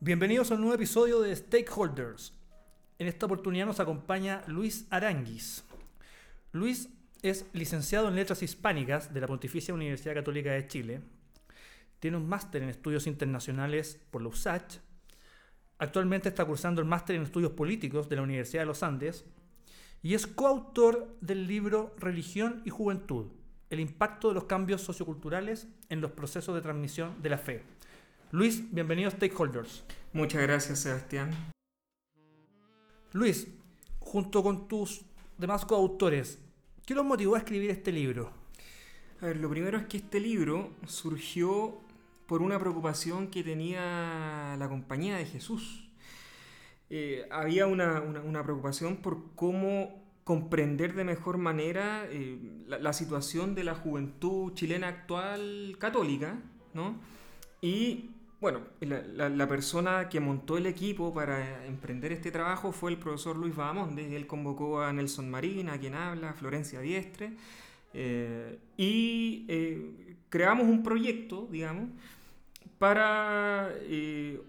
Bienvenidos a un nuevo episodio de Stakeholders. En esta oportunidad nos acompaña Luis Aranguis. Luis es licenciado en Letras Hispánicas de la Pontificia Universidad Católica de Chile. Tiene un máster en estudios internacionales por la USACH. Actualmente está cursando el máster en estudios políticos de la Universidad de los Andes. Y es coautor del libro Religión y Juventud, el impacto de los cambios socioculturales en los procesos de transmisión de la fe. Luis, bienvenido a Stakeholders. Muchas gracias, Sebastián. Luis, junto con tus demás coautores, ¿qué los motivó a escribir este libro? A ver, lo primero es que este libro surgió por una preocupación que tenía la compañía de Jesús. Eh, había una, preocupación por cómo comprender de mejor manera eh, la, la, situación de la juventud chilena actual católica, ¿no? Y bueno, la, persona que montó el equipo para emprender este trabajo fue el profesor Luis Bahamonde. Él convocó a Nelson Marín, a quien habla, a Florencia Diestre, eh, y eh, creamos un proyecto, digamos, para eh,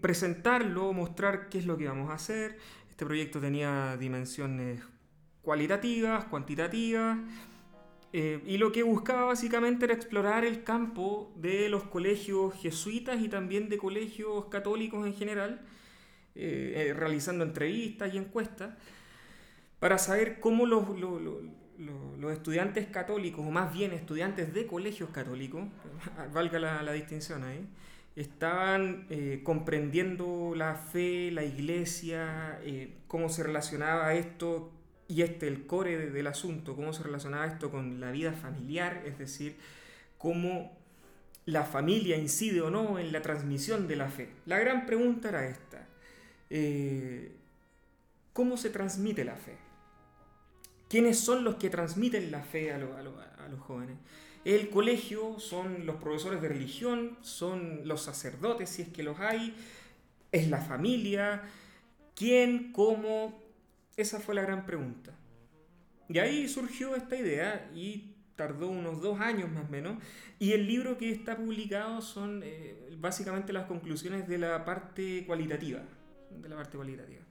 presentarlo, mostrar qué es lo que vamos a hacer. Este proyecto tenía dimensiones cualitativas, cuantitativas. Eh, y lo que buscaba básicamente era explorar el campo de los colegios jesuitas y también de colegios católicos en general, eh, eh, realizando entrevistas y encuestas, para saber cómo los, los, estudiantes católicos, o más bien estudiantes de colegios católicos, valga la, la distinción ahí, estaban comprendiendo la fe, la iglesia, cómo se relacionaba esto y este el core del asunto, cómo se relacionaba esto con la vida familiar, es decir, cómo la familia incide o no en la transmisión de la fe. La gran pregunta era esta, eh, ¿cómo se transmite la fe? ¿Quiénes son los que transmiten la fe a, a los jóvenes? El colegio, son los profesores de religión, son los sacerdotes, si es que los hay, es la familia, quién, cómo, esa fue la gran pregunta. Y ahí surgió esta idea y tardó unos dos años más o menos. Y el libro que está publicado son eh, básicamente las conclusiones de la parte cualitativa. De la parte cualitativa.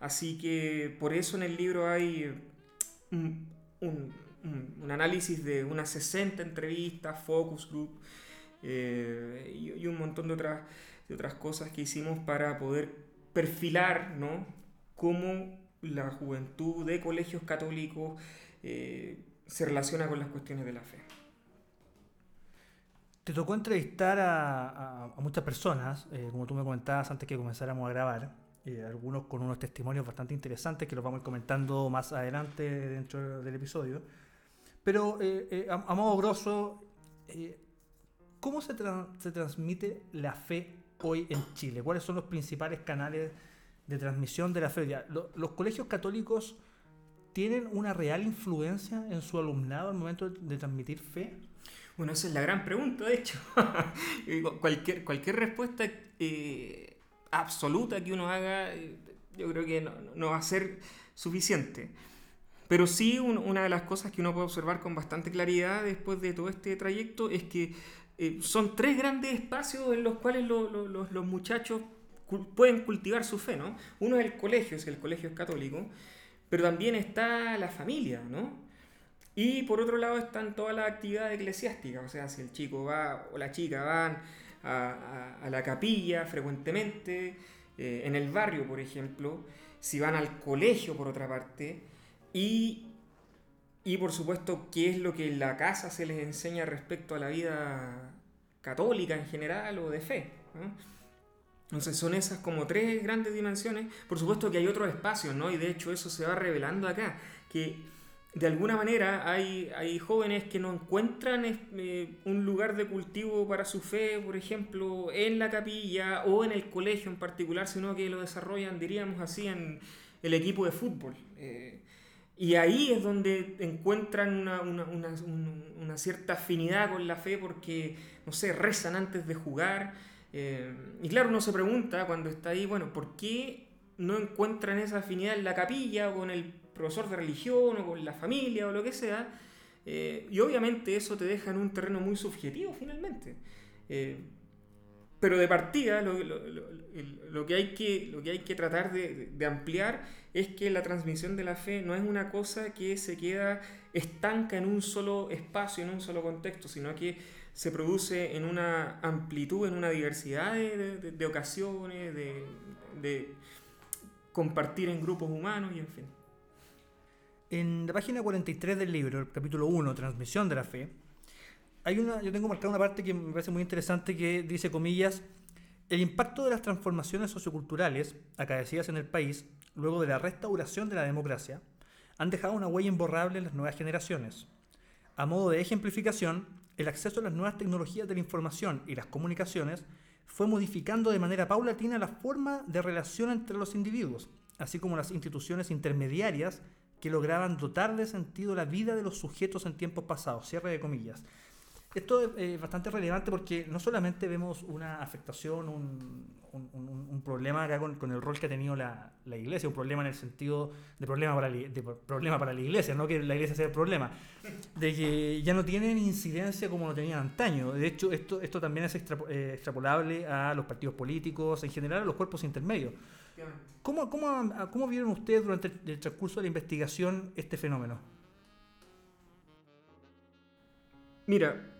Así que por eso en el libro hay un, análisis de unas 60 entrevistas, focus group eh, y, un montón de otras, de otras cosas que hicimos para poder perfilar ¿no? cómo la juventud de colegios católicos eh, se relaciona con las cuestiones de la fe. Te tocó entrevistar a, muchas personas, eh, como tú me comentabas antes que comenzáramos a grabar, eh, algunos con unos testimonios bastante interesantes que los vamos a ir comentando más adelante dentro del episodio. Pero a, modo grosso, ¿cómo se, se transmite la fe hoy en Chile? ¿Cuáles son los principales canales de transmisión de la fe. ¿Los colegios católicos tienen una real influencia en su alumnado al momento de transmitir fe? Bueno, esa es la gran pregunta, de hecho. cualquier, cualquier respuesta eh, absoluta que uno haga, eh, yo creo que no, va a ser suficiente. Pero sí, una de las cosas que uno puede observar con bastante claridad después de todo este trayecto es que eh, son tres grandes espacios en los cuales los muchachos pueden cultivar su fe, ¿no? Uno es el colegio, es el colegio católico, pero también está la familia, ¿no? Y por otro lado están todas las actividades eclesiásticas, o sea, si el chico va o la chica van a, la capilla frecuentemente, eh, en el barrio, por ejemplo, si van al colegio, por otra parte, y, y por supuesto, qué es lo que en la casa se les enseña respecto a la vida católica en general o de fe. ¿no? Entonces son esas como tres grandes dimensiones. Por supuesto que hay otros espacios, ¿no? Y de hecho eso se va revelando acá, que de alguna manera hay, hay jóvenes que no encuentran eh, un lugar de cultivo para su fe, por ejemplo, en la capilla o en el colegio en particular, sino que lo desarrollan, diríamos así, en el equipo de fútbol. Eh, y ahí es donde encuentran una, una, una, una, cierta afinidad con la fe porque, no sé, rezan antes de jugar. Eh, y claro, uno se pregunta cuando está ahí, bueno, ¿por qué no encuentran esa afinidad en la capilla o con el profesor de religión o con la familia o lo que sea? Eh, y obviamente eso te deja en un terreno muy subjetivo finalmente. Eh, pero de partida lo, que, hay que, lo que hay que tratar de, ampliar es que la transmisión de la fe no es una cosa que se queda estanca en un solo espacio, en un solo contexto, sino que se produce en una amplitud, en una diversidad de, ocasiones, de, compartir en grupos humanos y en fin. En la página 43 del libro, el capítulo 1, Transmisión de la Fe, hay una, yo tengo marcada una parte que me parece muy interesante que dice, comillas, el impacto de las transformaciones socioculturales acaecidas en el país luego de la restauración de la democracia han dejado una huella imborrable en las nuevas generaciones. A modo de ejemplificación, el acceso a las nuevas tecnologías de la información y las comunicaciones fue modificando de manera paulatina la forma de relación entre los individuos, así como las instituciones intermediarias que lograban dotar de sentido la vida de los sujetos en tiempos pasados. Cierre de comillas. Esto es eh, bastante relevante porque no solamente vemos una afectación, un, problema acá con, el rol que ha tenido la, iglesia, un problema en el sentido de problema para, la iglesia, no que la iglesia sea el problema, de que ya no tienen incidencia como lo tenían antaño. De hecho, esto, esto también es eh, extrapolable a los partidos políticos, en general a los cuerpos intermedios. ¿Cómo, cómo, cómo vieron ustedes durante el transcurso de la investigación este fenómeno? Mira,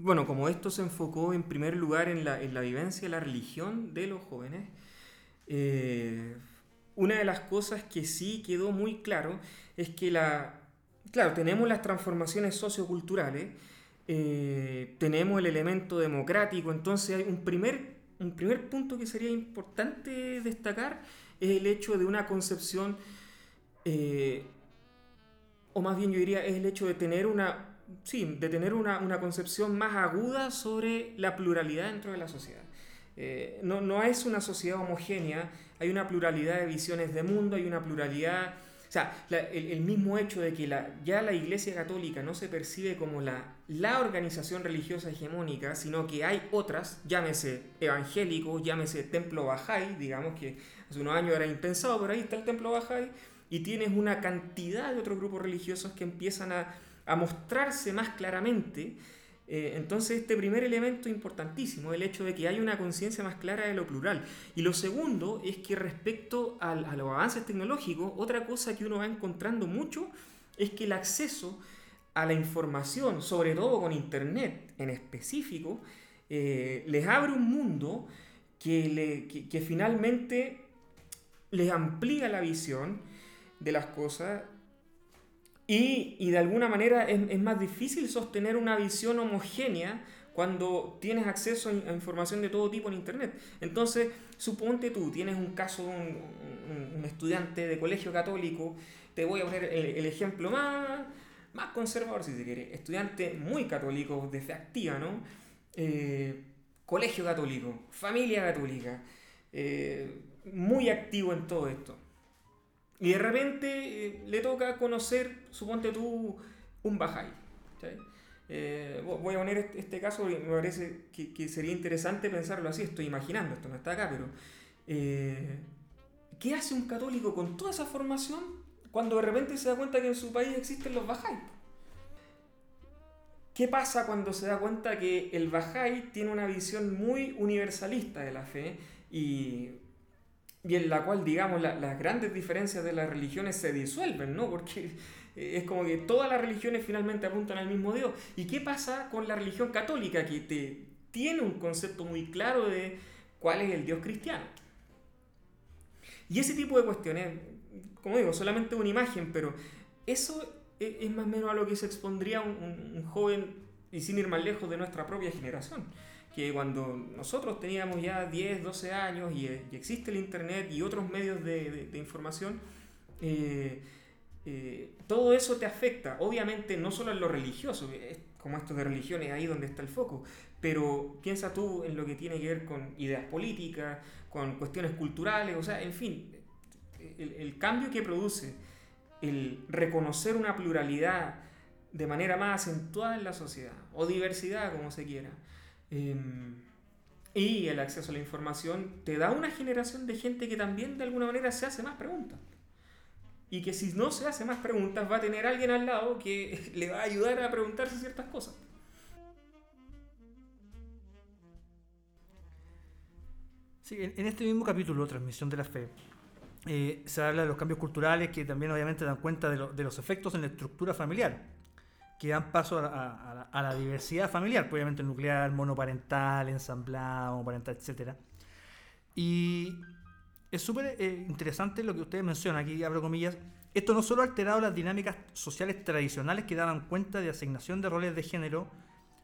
bueno, como esto se enfocó en primer lugar en la, vivencia de la religión de los jóvenes, eh, una de las cosas que sí quedó muy claro es que la, claro, tenemos las transformaciones socioculturales, eh, tenemos el elemento democrático, entonces hay un primer, un primer punto que sería importante destacar es el hecho de una concepción, eh, o más bien yo diría, es el hecho de tener una sí, de tener una, concepción más aguda sobre la pluralidad dentro de la sociedad. Eh, no, es una sociedad homogénea, hay una pluralidad de visiones de mundo, hay una pluralidad... O sea, el, mismo hecho de que la, ya la Iglesia Católica no se percibe como la, la organización religiosa hegemónica, sino que hay otras, llámese evangélico, llámese templo Bahá'í, digamos que hace unos años era impensado, pero ahí está el templo Bahá'í, y tienes una cantidad de otros grupos religiosos que empiezan a, a mostrarse más claramente. Eh, entonces este primer elemento importantísimo, el hecho de que hay una conciencia más clara de lo plural. Y lo segundo es que respecto a los avances tecnológicos, otra cosa que uno va encontrando mucho es que el acceso a la información, sobre todo con Internet en específico, eh, les abre un mundo que, que finalmente les amplía la visión de las cosas y, de alguna manera es, más difícil sostener una visión homogénea cuando tienes acceso a información de todo tipo en Internet. Entonces, suponte tú, tienes un caso de un, estudiante de colegio católico, te voy a poner el, ejemplo más, más conservador, si se quiere, estudiante muy católico, de fe activa, ¿no? Eh, colegio católico, familia católica, eh, muy activo en todo esto. Y de repente eh, le toca conocer, suponte tú, un Bahá'í. Eh, voy a poner este, este, caso porque me parece que, sería interesante pensarlo así. Estoy imaginando, esto no está acá, pero. Eh, ¿Qué hace un católico con toda esa formación cuando de repente se da cuenta que en su país existen los Bahá'í? ¿Qué pasa cuando se da cuenta que el Bahá'í tiene una visión muy universalista de la fe y y en la cual, digamos, las grandes diferencias de las religiones se disuelven, ¿no? Porque eh, es como que todas las religiones finalmente apuntan al mismo Dios. ¿Y qué pasa con la religión católica que te, tiene un concepto muy claro de cuál es el Dios cristiano? Y ese tipo de cuestiones, como digo, solamente una imagen, pero eso es más o menos a lo que se expondría un, un joven, y sin ir más lejos, de nuestra propia generación que cuando nosotros teníamos ya 10, 12 años y, existe el Internet y otros medios de, información, eh, eh, todo eso te afecta. Obviamente no solo en lo religioso, como esto de religiones, ahí donde está el foco, pero piensa tú en lo que tiene que ver con ideas políticas, con cuestiones culturales, o sea, en fin, el, el cambio que produce el reconocer una pluralidad de manera más acentuada en la sociedad, o diversidad como se quiera, eh, y el acceso a la información te da una generación de gente que también de alguna manera se hace más preguntas. Y que si no se hace más preguntas va a tener alguien al lado que le va a ayudar a preguntarse ciertas cosas. Sí, en este mismo capítulo, Transmisión de la Fe, eh, se habla de los cambios culturales que también obviamente dan cuenta de, lo, de los efectos en la estructura familiar que dan paso a, la diversidad familiar, pues, obviamente nuclear, monoparental, ensamblado, homoparental, etc. Y es súper eh, interesante lo que ustedes mencionan, aquí abro comillas, esto no solo ha alterado las dinámicas sociales tradicionales que daban cuenta de asignación de roles de género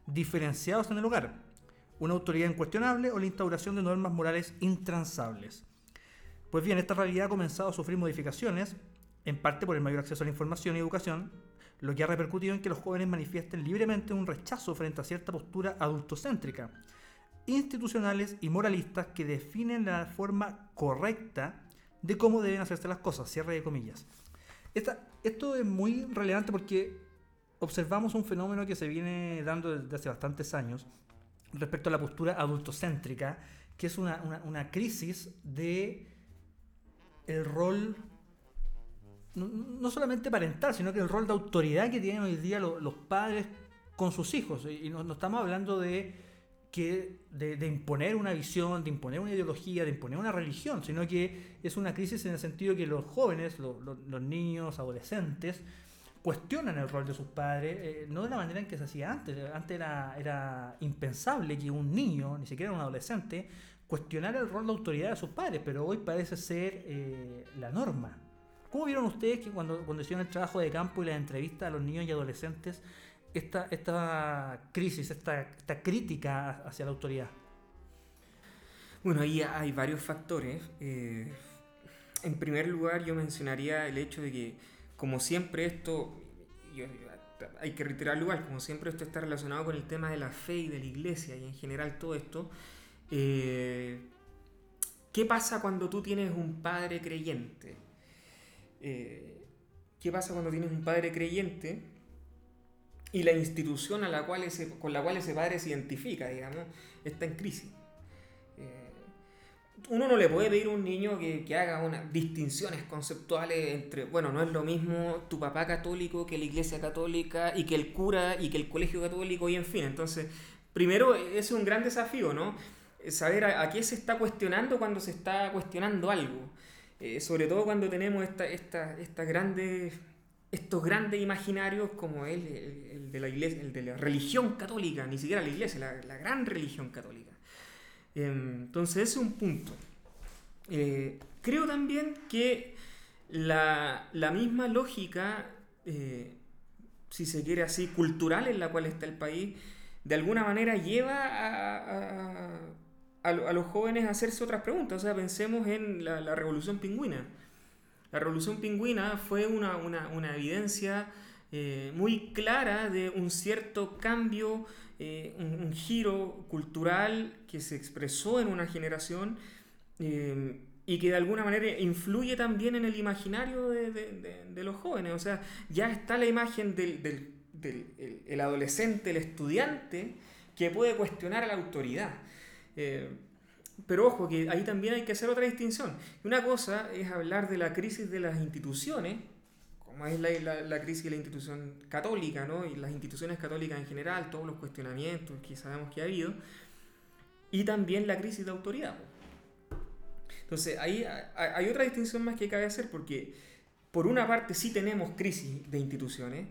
diferenciados en el hogar, una autoridad incuestionable o la instauración de normas morales intransables. Pues bien, esta realidad ha comenzado a sufrir modificaciones, en parte por el mayor acceso a la información y educación, lo que ha repercutido en que los jóvenes manifiesten libremente un rechazo frente a cierta postura adultocéntrica, institucionales y moralistas que definen la forma correcta de cómo deben hacerse las cosas, cierre de comillas. esto es muy relevante porque observamos un fenómeno que se viene dando desde hace bastantes años, respecto a la postura adultocéntrica, que es una, crisis de el rol no, solamente parental, sino que el rol de autoridad que tienen hoy día los, padres con sus hijos. Y no, estamos hablando de, que, de, imponer una visión, de imponer una ideología, de imponer una religión, sino que es una crisis en el sentido que los jóvenes, los niños, adolescentes, cuestionan el rol de sus padres, eh, no de la manera en que se hacía antes. Antes era, era impensable que un niño, ni siquiera un adolescente, cuestionara el rol de autoridad de sus padres, pero hoy parece ser eh, la norma. ¿Cómo vieron ustedes que cuando, cuando hicieron el trabajo de campo y la entrevista a los niños y adolescentes, esta, esta crisis, esta, esta crítica hacia la autoridad? Bueno, ahí hay varios factores. Eh, en primer lugar, yo mencionaría el hecho de que como siempre esto, hay que reiterar igual, como siempre esto está relacionado con el tema de la fe y de la iglesia y en general todo esto, eh, ¿qué pasa cuando tú tienes un padre creyente? Eh, ¿Qué pasa cuando tienes un padre creyente y la institución a la cual con la cual ese padre se identifica, digamos, está en crisis? uno no le puede pedir a un niño que, haga unas distinciones conceptuales entre, bueno, no es lo mismo tu papá católico que la iglesia católica y que el cura y que el colegio católico y en fin. Entonces, primero, ese es un gran desafío, ¿no? Saber a, qué se está cuestionando cuando se está cuestionando algo. Eh, sobre todo cuando tenemos esta, esta, esta grandes, estos grandes imaginarios como el, el, de la iglesia, el de la religión católica, ni siquiera la iglesia, la, la gran religión católica. Entonces ese es un punto. Eh, creo también que la, la lógica, eh, si se quiere así, cultural en la cual está el país, de alguna manera lleva a, los jóvenes a hacerse otras preguntas. O sea, pensemos en la, revolución pingüina. La revolución pingüina fue una, una, evidencia eh, muy clara de un cierto cambio eh, un, giro cultural que se expresó en una generación eh, y que de alguna manera influye también en el imaginario de, los jóvenes. O sea, ya está la imagen del, el, adolescente, el estudiante, que puede cuestionar a la autoridad. Eh, pero ojo, que ahí también hay que hacer otra distinción. Una cosa es hablar de la crisis de las instituciones, como es la, la, crisis de la institución católica, ¿no? y las instituciones católicas en general, todos los cuestionamientos que sabemos que ha habido, y también la crisis de autoridad. Entonces, ahí hay otra distinción más que cabe hacer, porque por una parte sí tenemos crisis de instituciones,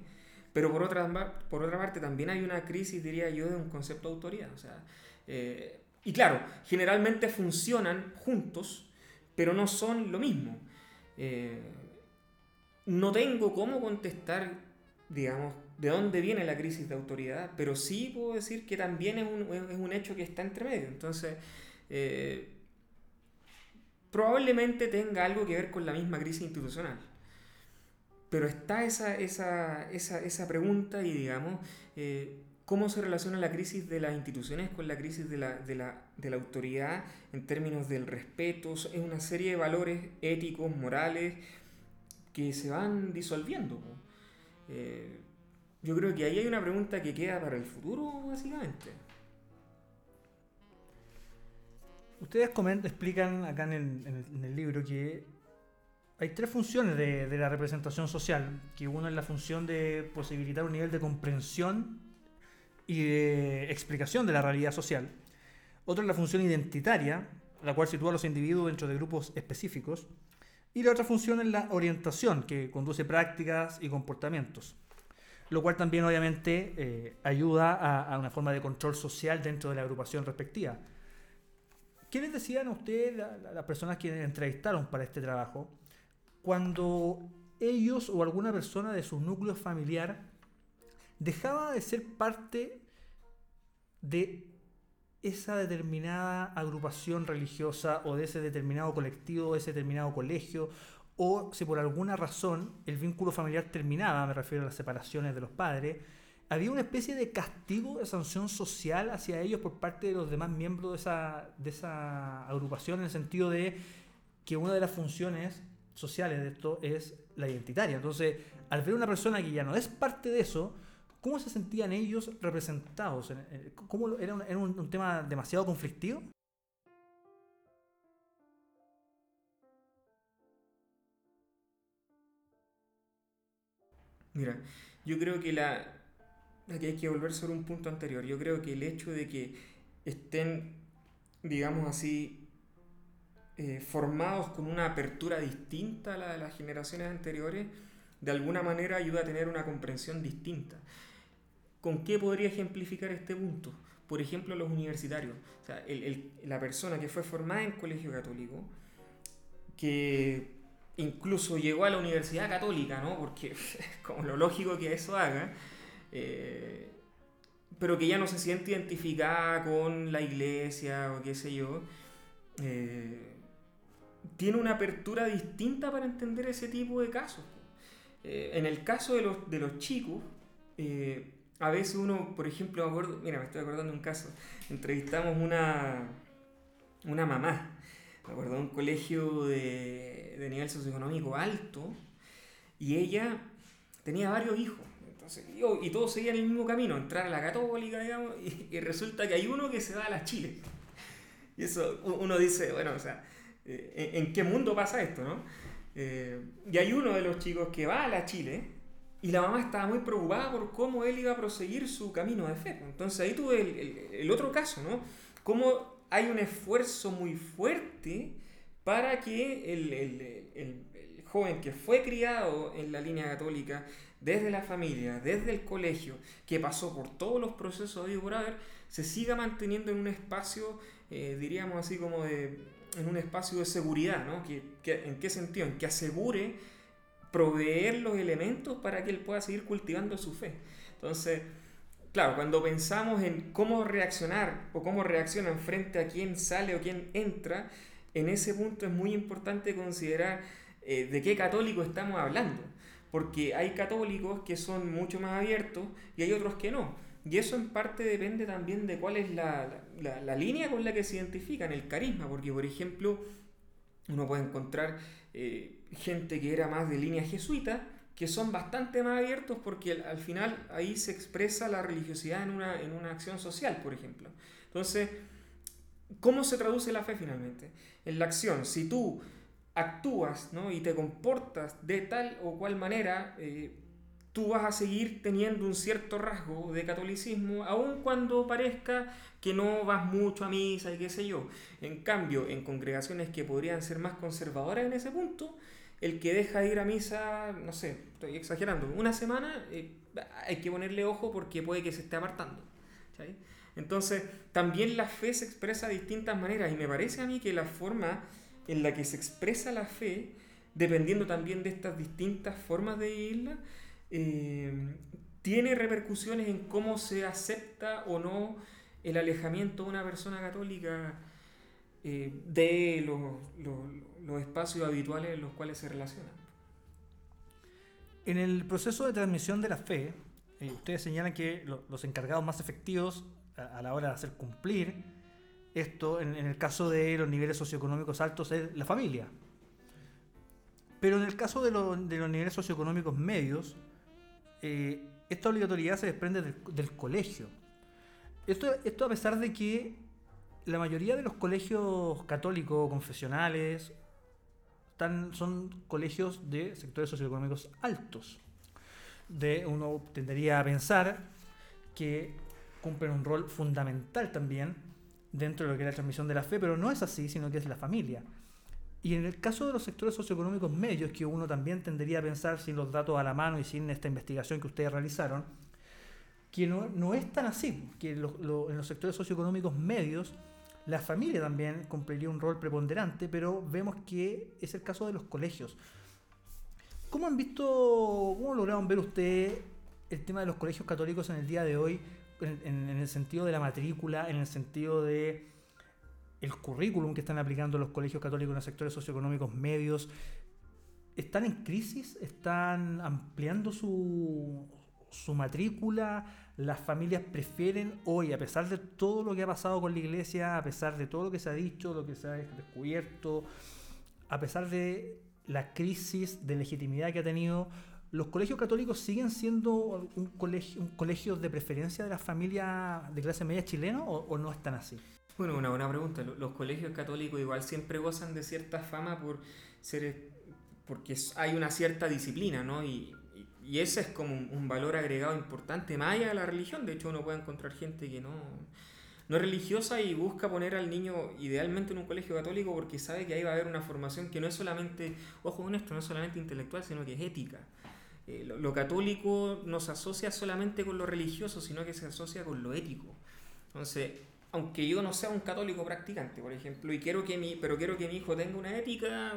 pero por otra, por otra parte también hay una crisis, diría yo, de un concepto de autoridad. O sea, eh, y claro, generalmente funcionan juntos, pero no son lo mismo. Eh, no tengo cómo contestar, digamos, de dónde viene la crisis de autoridad, pero sí puedo decir que también es un, hecho que está entre medio. Entonces, eh, probablemente tenga algo que ver con la misma crisis institucional. Pero está esa, esa, esa, esa pregunta y, digamos, eh, cómo se relaciona la crisis de las instituciones con la crisis de la, de, la, de la, autoridad en términos del respeto. Es una serie de valores éticos, morales, que se van disolviendo. Eh, yo creo que ahí hay una pregunta que queda para el futuro, básicamente. Ustedes comentan, explican acá en el, libro que hay tres funciones de, de, la representación social, que uno es la función de posibilitar un nivel de comprensión y de explicación de la realidad social, otro es la función identitaria, la cual sitúa a los individuos dentro de grupos específicos. Y la otra función es la orientación, que conduce prácticas y comportamientos. Lo cual también obviamente eh, ayuda a, una forma de control social dentro de la agrupación respectiva. ¿Qué les decían a ustedes, las personas que entrevistaron para este trabajo, cuando ellos o alguna persona de su núcleo familiar dejaba de ser parte de esa determinada agrupación religiosa o de ese determinado colectivo, de ese determinado colegio, o si por alguna razón el vínculo familiar terminaba, me refiero a las separaciones de los padres, había una especie de castigo, de sanción social hacia ellos por parte de los demás miembros de esa, de esa agrupación, en el sentido de que una de las funciones sociales de esto es la identitaria. Entonces, al ver una persona que ya no es parte de eso, ¿cómo se sentían ellos representados? ¿Cómo era, un, tema demasiado conflictivo? Mira, yo creo que la. Aquí hay que volver sobre un punto anterior. Yo creo que el hecho de que estén, digamos así, eh, formados con una apertura distinta a la de las generaciones anteriores, de alguna manera ayuda a tener una comprensión distinta. ¿Con qué podría ejemplificar este punto? Por ejemplo, los universitarios. O sea, la persona que fue formada en colegio católico, que incluso llegó a la universidad católica, ¿no? Porque es como lo lógico que eso haga, eh, pero que ya no se siente identificada con la iglesia o qué sé yo, eh, tiene una apertura distinta para entender ese tipo de casos. Eh, en el caso de los, de los chicos, a veces uno, por ejemplo, me acuerdo, mira, me estoy acordando de un caso, entrevistamos una, una mamá, me acuerdo de un colegio de, de nivel socioeconómico alto, y ella tenía varios hijos. Entonces, y, todos seguían el mismo camino, entrar a la católica, digamos, y, resulta que hay uno que se va a la Chile. Y eso uno dice, bueno, o sea, eh, ¿en, qué mundo pasa esto, no? Eh, y hay uno de los chicos que va a la Chile y la mamá estaba muy preocupada por cómo él iba a proseguir su camino de fe. Entonces ahí tuve el, el, otro caso, ¿no? Cómo hay un esfuerzo muy fuerte para que el, el, joven que fue criado en la línea católica, desde la familia, desde el colegio, que pasó por todos los procesos de por haber, se siga manteniendo en un espacio, eh, diríamos así como de, en un espacio de seguridad, ¿no? ¿En qué sentido? En que asegure proveer los elementos para que él pueda seguir cultivando su fe. Entonces, claro, cuando pensamos en cómo reaccionar o cómo reaccionan frente a quién sale o quién entra, en ese punto es muy importante considerar eh, de qué católico estamos hablando, porque hay católicos que son mucho más abiertos y hay otros que no. Y eso en parte depende también de cuál es la, la línea con la que se identifican, el carisma, porque por ejemplo uno puede encontrar eh, gente que era más de línea jesuita, que son bastante más abiertos porque al, final ahí se expresa la religiosidad en una, en una acción social, por ejemplo. Entonces, ¿cómo se traduce la fe finalmente? En la acción, si tú actúas ¿no? y te comportas de tal o cual manera, eh, tú vas a seguir teniendo un cierto rasgo de catolicismo, aun cuando parezca que no vas mucho a misa y qué sé yo. En cambio, en congregaciones que podrían ser más conservadoras en ese punto, el que deja de ir a misa, no sé, estoy exagerando, una semana, eh, hay que ponerle ojo porque puede que se esté apartando. Entonces, también la fe se expresa de distintas maneras y me parece a mí que la forma en la que se expresa la fe, dependiendo también de estas distintas formas de vivirla, eh, tiene repercusiones en cómo se acepta o no el alejamiento de una persona católica eh, de los, espacios habituales en los cuales se relaciona. En el proceso de transmisión de la fe, eh, ustedes señalan que los encargados más efectivos a, la hora de hacer cumplir esto, en, el caso de los niveles socioeconómicos altos, es la familia. Pero en el caso de, los niveles socioeconómicos medios, eh, esta obligatoriedad se desprende del, colegio. Esto, esto a pesar de que la mayoría de los colegios católicos confesionales son colegios de sectores socioeconómicos altos. De, uno tendería a pensar que cumplen un rol fundamental también dentro de lo que es la transmisión de la fe, pero no es así, sino que es la familia. Y en el caso de los sectores socioeconómicos medios, que uno también tendería a pensar sin los datos a la mano y sin esta investigación que ustedes realizaron, que no, no es tan así, que en los sectores socioeconómicos medios la familia también cumpliría un rol preponderante, pero vemos que es el caso de los colegios. ¿Cómo han visto, cómo lograron ver ustedes el tema de los colegios católicos en el día de hoy, en, el sentido de la matrícula, en el sentido de el currículum que están aplicando los colegios católicos en los sectores socioeconómicos medios? ¿Están en crisis? ¿Están ampliando su, su matrícula? Las familias prefieren hoy, a pesar de todo lo que ha pasado con la iglesia, a pesar de todo lo que se ha dicho, lo que se ha descubierto, a pesar de la crisis de legitimidad que ha tenido, ¿los colegios católicos siguen siendo un colegio, un colegio de preferencia de las familias de clase media chilena o, no están así? Bueno, una buena pregunta. Los colegios católicos igual siempre gozan de cierta fama por ser porque hay una cierta disciplina, ¿no? Y y ese es como un, valor agregado importante, más allá de la religión. De hecho, uno puede encontrar gente que no, no es religiosa y busca poner al niño idealmente en un colegio católico porque sabe que ahí va a haber una formación que no es solamente, ojo con esto, no es solamente intelectual, sino que es ética. Eh, lo, católico no se asocia solamente con lo religioso, sino que se asocia con lo ético. Entonces, aunque yo no sea un católico practicante, por ejemplo, y quiero que mi, pero quiero que mi hijo tenga una ética,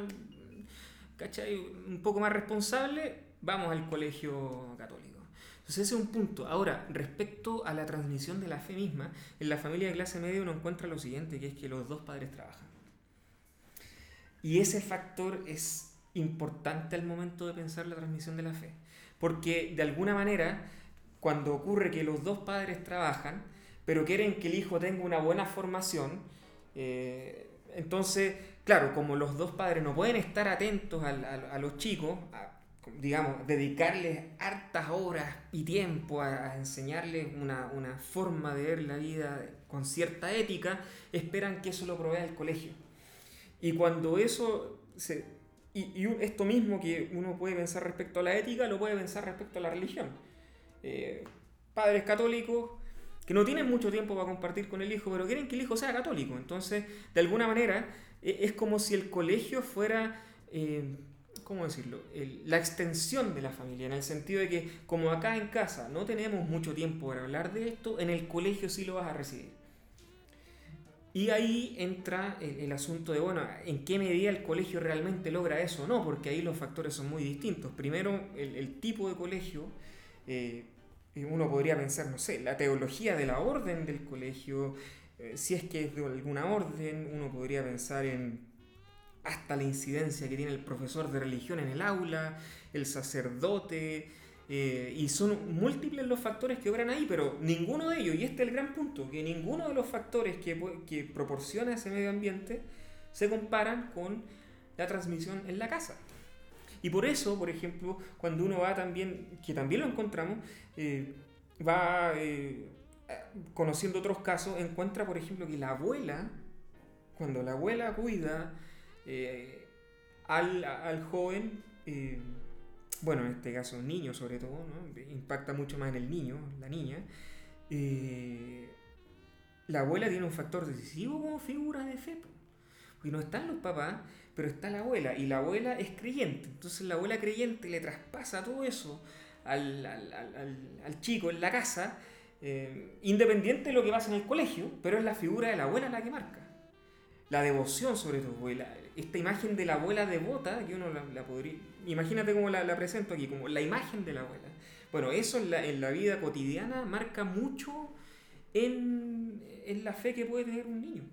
¿cachai? Un poco más responsable, vamos al colegio católico. Entonces ese es un punto. Ahora, respecto a la transmisión de la fe misma, en la familia de clase media uno encuentra lo siguiente, que es que los dos padres trabajan. Y ese factor es importante al momento de pensar la transmisión de la fe. Porque de alguna manera, cuando ocurre que los dos padres trabajan, pero quieren que el hijo tenga una buena formación, eh, entonces, claro, como los dos padres no pueden estar atentos a, a los chicos, digamos, dedicarles hartas horas y tiempo a, enseñarles una, forma de ver la vida con cierta ética, esperan que eso lo provea el colegio. Y cuando eso se... Y, esto mismo que uno puede pensar respecto a la ética, lo puede pensar respecto a la religión. Eh, padres católicos que no tienen mucho tiempo para compartir con el hijo, pero quieren que el hijo sea católico. Entonces, de alguna manera, e, es como si el colegio fuera... Eh, ¿cómo decirlo? la extensión de la familia, en el sentido de que como acá en casa no tenemos mucho tiempo para hablar de esto, en el colegio sí lo vas a recibir. Y ahí entra el, asunto de, bueno, ¿en qué medida el colegio realmente logra eso o no? Porque ahí los factores son muy distintos. Primero, el, tipo de colegio, eh, uno podría pensar, no sé, la teología de la orden del colegio, eh, si es que es de alguna orden, uno podría pensar en hasta la incidencia que tiene el profesor de religión en el aula, el sacerdote, eh, y son múltiples los factores que obran ahí, pero ninguno de ellos, y este es el gran punto, que ninguno de los factores que, proporciona ese medio ambiente se comparan con la transmisión en la casa. Y por eso, por ejemplo, cuando uno va también, que también lo encontramos, eh, va eh, conociendo otros casos, encuentra, por ejemplo, que la abuela, cuando la abuela cuida eh, al, joven, eh, bueno, en este caso niño sobre todo, impacta mucho más en el niño, la niña, eh, la abuela tiene un factor decisivo como figura de fe. Porque no están los papás, pero está la abuela. Y la abuela es creyente. Entonces la abuela creyente le traspasa todo eso al, chico en la casa, independiente de lo que pasa en el colegio, pero es la figura de la abuela la que marca. La devoción sobre todo, esta imagen de la abuela devota, que uno la, podría... Imagínate cómo la, presento aquí, como la imagen de la abuela. Bueno, eso en la, en la vida cotidiana marca mucho en, la fe que puede tener un niño.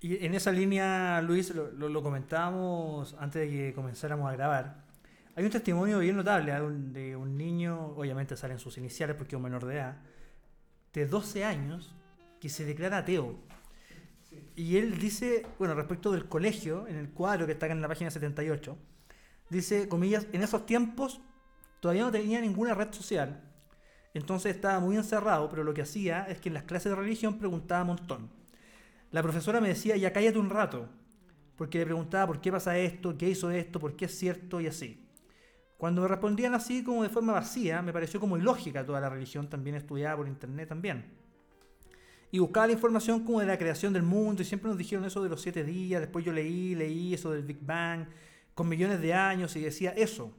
Y en esa línea, Luis, lo, lo, comentábamos antes de que comenzáramos a grabar. Hay un testimonio bien notable ¿eh? de un niño, obviamente salen sus iniciales porque es un menor de edad, de 12 años, que se declara ateo y él dice, bueno, respecto del colegio, en el cuadro que está acá en la página 78, dice, comillas, en esos tiempos todavía no tenía ninguna red social, entonces estaba muy encerrado, pero lo que hacía es que en las clases de religión preguntaba un montón. La profesora me decía, ya cállate un rato, porque le preguntaba por qué pasa esto, qué hizo esto, por qué es cierto y así. Cuando me respondían así como de forma vacía, me pareció como ilógica toda la religión también estudiada por internet también. Y buscaba la información como de la creación del mundo y siempre nos dijeron eso de los siete días, después yo leí, leí eso del Big Bang con millones de años y decía eso.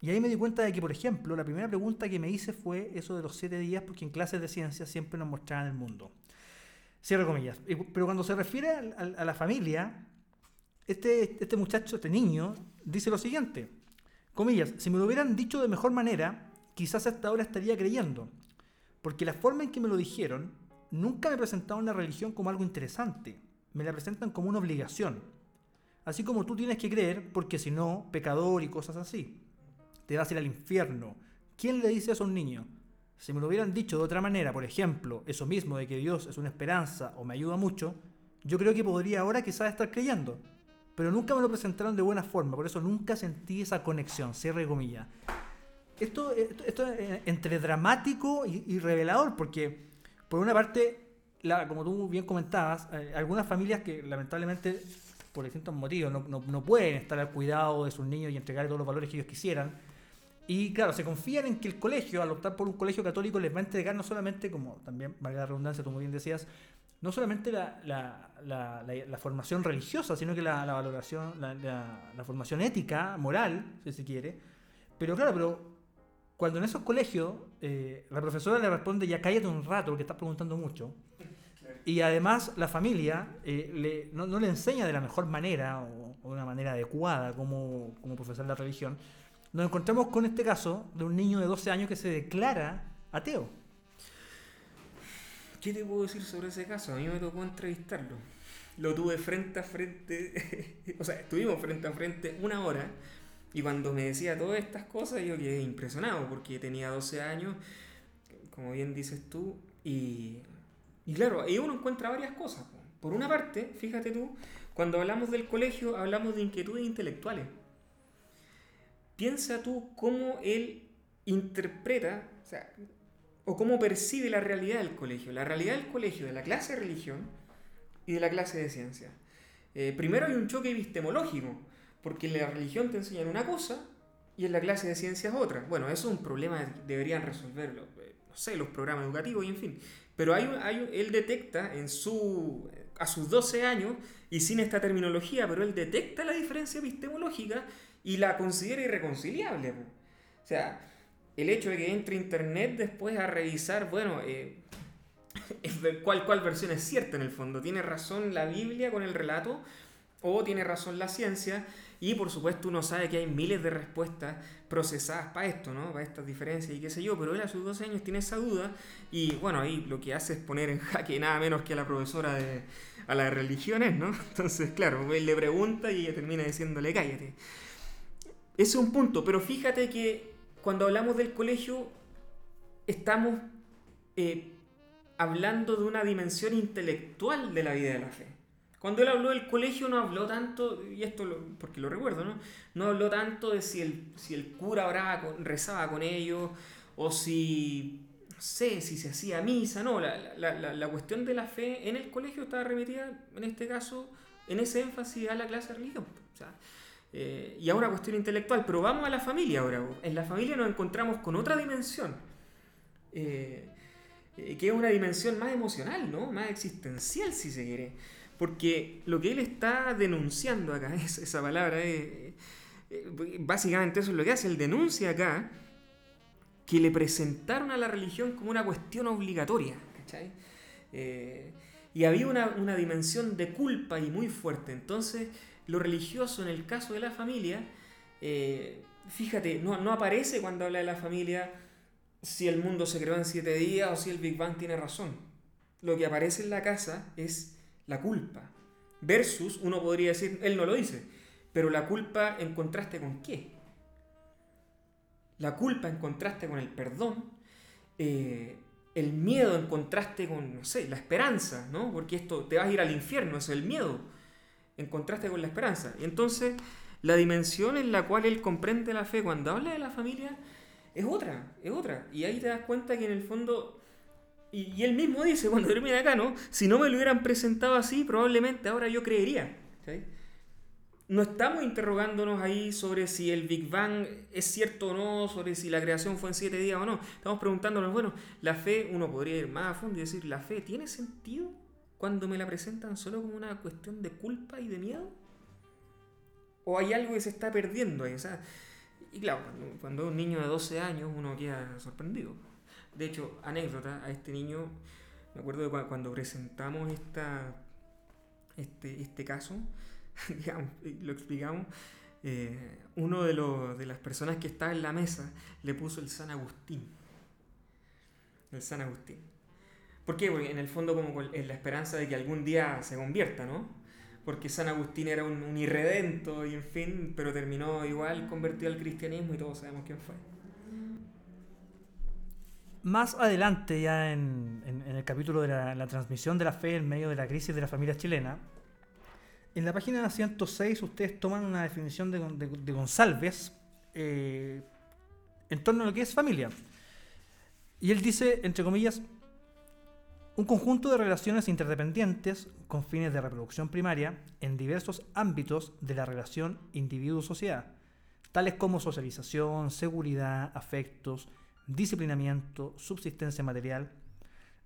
Y ahí me di cuenta de que, por ejemplo, la primera pregunta que me hice fue eso de los siete días, porque en clases de ciencia siempre nos mostraban el mundo. Cierro comillas. Pero cuando se refiere a, la familia, este, este muchacho, este niño, dice lo siguiente. Comillas, si me lo hubieran dicho de mejor manera, quizás hasta ahora estaría creyendo. Porque la forma en que me lo dijeron, nunca me presentaron la religión como algo interesante. Me la presentan como una obligación. Así como tú tienes que creer, porque si no, pecador y cosas así. Te vas a ir al infierno. ¿Quién le dice eso a un niño? Si me lo hubieran dicho de otra manera, por ejemplo, eso mismo de que Dios es una esperanza o me ayuda mucho, yo creo que podría ahora quizás estar creyendo. Pero nunca me lo presentaron de buena forma, por eso nunca sentí esa conexión, cierre comillas. Esto, esto, es entre dramático y, revelador, porque por una parte, la, como tú bien comentabas, eh, algunas familias que lamentablemente por distintos motivos no, pueden estar al cuidado de sus niños y entregar todos los valores que ellos quisieran, y claro, se confían en que el colegio, al optar por un colegio católico, les va a entregar no solamente, como también, valga la redundancia, tú muy bien decías, no solamente la, la, la, la formación religiosa, sino que la, valoración, la, formación ética, moral, si se quiere. Pero claro, pero cuando en esos colegios eh, la profesora le responde, ya cállate un rato porque estás preguntando mucho, y además la familia eh, le, no, no, le enseña de la mejor manera o, de una manera adecuada como, como profesor de la religión, nos encontramos con este caso de un niño de 12 años que se declara ateo. ¿Qué te puedo decir sobre ese caso? A mí me tocó entrevistarlo. Lo tuve frente a frente, o sea, estuvimos frente a frente una hora y cuando me decía todas estas cosas yo quedé impresionado porque tenía 12 años, como bien dices tú, y, y claro, ahí uno encuentra varias cosas. Por una parte, fíjate tú, cuando hablamos del colegio hablamos de inquietudes intelectuales piensa tú cómo él interpreta, o, cómo percibe la realidad del colegio, la realidad del colegio, de la clase de religión y de la clase de ciencia. Eh, primero hay un choque epistemológico, porque la religión te enseñan una cosa y en la clase de ciencias otra. Bueno, eso es un problema que deberían resolverlo, eh, no sé, los programas educativos y en fin. Pero hay, hay, él detecta en su, a sus 12 años, y sin esta terminología, pero él detecta la diferencia epistemológica y la considera irreconciliable. O sea, el hecho de que entre Internet después a revisar, bueno, eh, cuál, cuál versión es cierta en el fondo. ¿Tiene razón la Biblia con el relato o tiene razón la ciencia? Y por supuesto uno sabe que hay miles de respuestas procesadas para esto, ¿no? Para estas diferencias y qué sé yo, pero él a sus 12 años tiene esa duda y bueno, ahí lo que hace es poner en jaque nada menos que a la profesora de a las religiones, ¿no? Entonces, claro, él le pregunta y ella termina diciéndole cállate. Ese es un punto, pero fíjate que cuando hablamos del colegio estamos eh, hablando de una dimensión intelectual de la vida de la fe. Cuando él habló del colegio no habló tanto, y esto porque lo recuerdo, ¿no? No habló tanto de si el, si el cura oraba rezaba con ellos, o si, no sé, si se hacía misa, no, la, la, la, cuestión de la fe en el colegio estaba remitida, en este caso, en ese énfasis a la clase de religión. Eh, y a una cuestión intelectual. Pero vamos a la familia ahora. En la familia nos encontramos con otra dimensión, eh, eh, que es una dimensión más emocional, ¿no? más existencial, si se quiere. Porque lo que él está denunciando acá, es, esa palabra, básicamente eso es lo que hace. Él denuncia acá que le presentaron a la religión como una cuestión obligatoria. y había una, una dimensión de culpa y muy fuerte. Entonces, lo religioso en el caso de la familia, eh, fíjate, no, no, aparece cuando habla de la familia si el mundo se creó en siete días o si el Big Bang tiene razón. Lo que aparece en la casa es la culpa. Versus, uno podría decir, él no lo dice, pero la culpa en contraste con qué? La culpa en contraste con el perdón, eh, el miedo en contraste con, no sé, la esperanza, ¿no? Porque esto te vas a ir al infierno, es el miedo en contraste con la esperanza. Y entonces la dimensión en la cual él comprende la fe cuando habla de la familia es otra, es otra. Y ahí te das cuenta que en el fondo, y, él mismo dice cuando termina acá, ¿no? Si no me lo hubieran presentado así, probablemente ahora yo creería. no estamos interrogándonos ahí sobre si el Big Bang es cierto o no, sobre si la creación fue en siete días o no. Estamos preguntándonos, bueno, la fe, uno podría ir más a fondo y decir, ¿la fe tiene sentido cuando me la presentan solo como una cuestión de culpa y de miedo? ¿O hay algo que se está perdiendo ahí? O sea, y claro, cuando, es un niño de 12 años uno queda sorprendido. De hecho, anécdota, a este niño, me acuerdo de cuando presentamos este, este caso, digamos, lo explicamos, eh, uno de, los, de las personas que estaba en la mesa le puso el San Agustín. El San Agustín. ¿Por qué? Porque en el fondo como en la esperanza de que algún día se convierta, ¿no? Porque San Agustín era un, irredento y en fin, pero terminó igual convertido al cristianismo y todos sabemos quién fue. Más adelante, ya en, el capítulo de la, transmisión de la fe en medio de la crisis de la familia chilena, en la página 106 ustedes toman una definición de, de, González eh, en torno a lo que es familia. Y él dice, entre comillas, un conjunto de relaciones interdependientes con fines de reproducción primaria en diversos ámbitos de la relación individuo-sociedad, tales como socialización, seguridad, afectos, disciplinamiento, subsistencia material,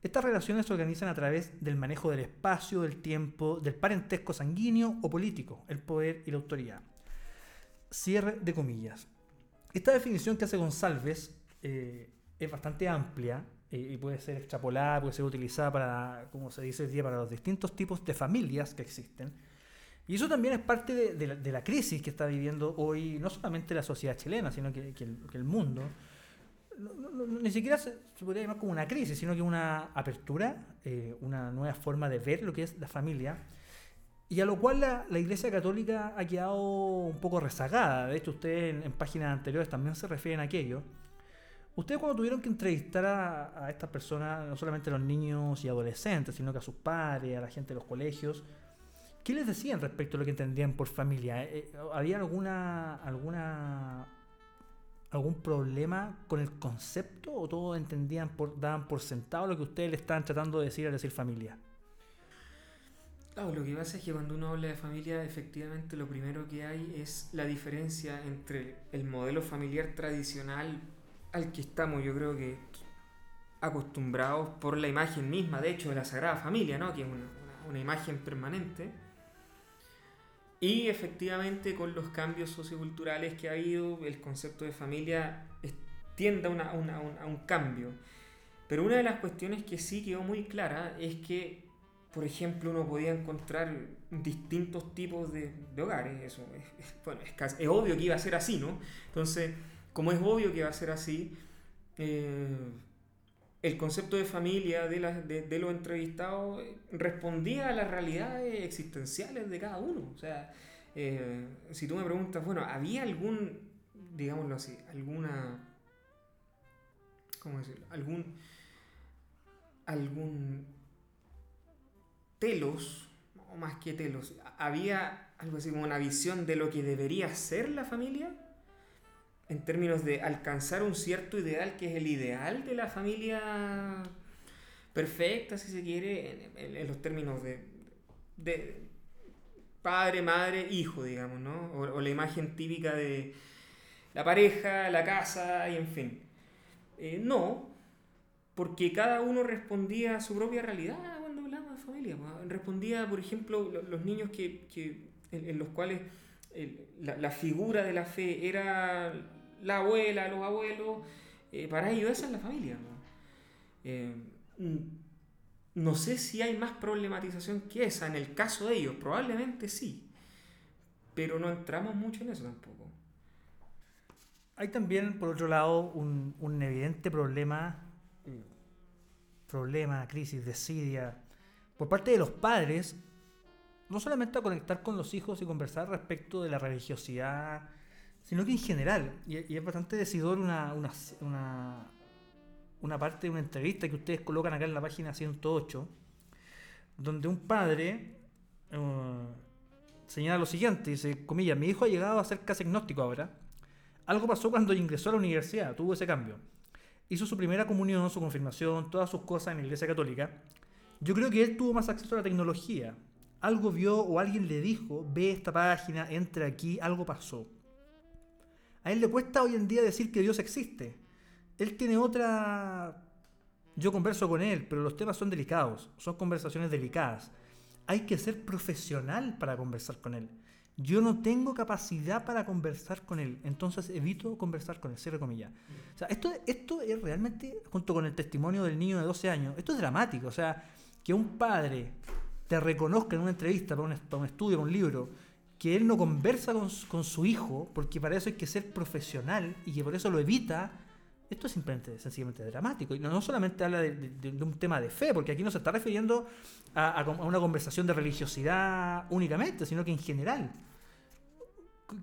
estas relaciones se organizan a través del manejo del espacio, del tiempo, del parentesco sanguíneo o político, el poder y la autoridad. Cierre de comillas. Esta definición que hace González eh, es bastante amplia eh, y puede ser extrapolada, puede ser utilizada para, como se dice día, para los distintos tipos de familias que existen. Y eso también es parte de, la, crisis que está viviendo hoy no solamente la sociedad chilena, sino que, el, mundo ni siquiera se, podría llamar como una crisis, sino que una apertura, eh, una nueva forma de ver lo que es la familia, y a lo cual la, Iglesia Católica ha quedado un poco rezagada. De hecho, ustedes en, páginas anteriores también se refieren a aquello. Ustedes cuando tuvieron que entrevistar a, estas personas, no solamente a los niños y adolescentes, sino que a sus padres, a la gente de los colegios, ¿qué les decían respecto a lo que entendían por familia? Eh, eh, ¿Había alguna, alguna algún problema con el concepto o todos entendían, por, daban por sentado lo que ustedes le estaban tratando de decir al decir familia? Lo que pasa es que cuando uno habla de familia, efectivamente lo primero que hay es la diferencia entre el modelo familiar tradicional al que estamos, yo creo que acostumbrados por la imagen misma, de hecho, de la Sagrada Familia, ¿no? que es una imagen permanente y efectivamente con los cambios socioculturales que ha habido, el concepto de familia tiende a, un cambio. Pero una de las cuestiones que sí quedó muy clara es que, por ejemplo, uno podía encontrar distintos tipos de, hogares. Eso es, bueno, es, obvio que iba a ser así, ¿no? Entonces, como es obvio que iba a ser así, eh, el concepto de familia de, los entrevistados respondía a las realidades existenciales de cada uno. O sea, eh, si tú me preguntas, bueno, ¿había algún, digámoslo así, alguna, ¿cómo decirlo? Algún, algún telos, o más que telos, ¿había algo así como una visión de lo que debería ser la familia? En términos de alcanzar un cierto ideal que es el ideal de la familia perfecta, si se quiere, en, los términos de, padre, madre, hijo, digamos, ¿no? O, la imagen típica de la pareja, la casa y en fin. Eh, no, porque cada uno respondía a su propia realidad cuando hablaba de familia. Respondía, por ejemplo, los niños que, en, los cuales la, figura de la fe era la abuela, los abuelos, eh, para ellos esa es la familia. Eh, ¿no? sé si hay más problematización que esa en el caso de ellos, probablemente sí, pero no entramos mucho en eso tampoco. Hay también, por otro lado, un, evidente problema, problema, crisis, desidia, por parte de los padres, no solamente a conectar con los hijos y conversar respecto de la religiosidad, sino que en general, y, es bastante decidor una, una, una, parte de una entrevista que ustedes colocan acá en la página 108, donde un padre uh, señala lo siguiente, dice, comillas, mi hijo ha llegado a ser casi agnóstico ahora. Algo pasó cuando ingresó a la universidad, tuvo ese cambio. Hizo su primera comunión, su confirmación, todas sus cosas en la iglesia católica. Yo creo que él tuvo más acceso a la tecnología, algo vio o alguien le dijo, ve esta página, entra aquí, algo pasó. A él le cuesta hoy en día decir que Dios existe. Él tiene otra... Yo converso con él, pero los temas son delicados, son conversaciones delicadas. Hay que ser profesional para conversar con él. Yo no tengo capacidad para conversar con él, entonces evito conversar con él, cierre comillas. O sea, esto, esto es realmente, junto con el testimonio del niño de 12 años, esto es dramático. O sea, que un padre te reconozca en una entrevista, para un, para un estudio, para un libro, que él no conversa con, su hijo, porque para eso hay que ser profesional y que por eso lo evita, esto es simplemente, sencillamente dramático. Y no, no solamente habla de, un tema de fe, porque aquí no se está refiriendo a, una conversación de religiosidad únicamente, sino que en general.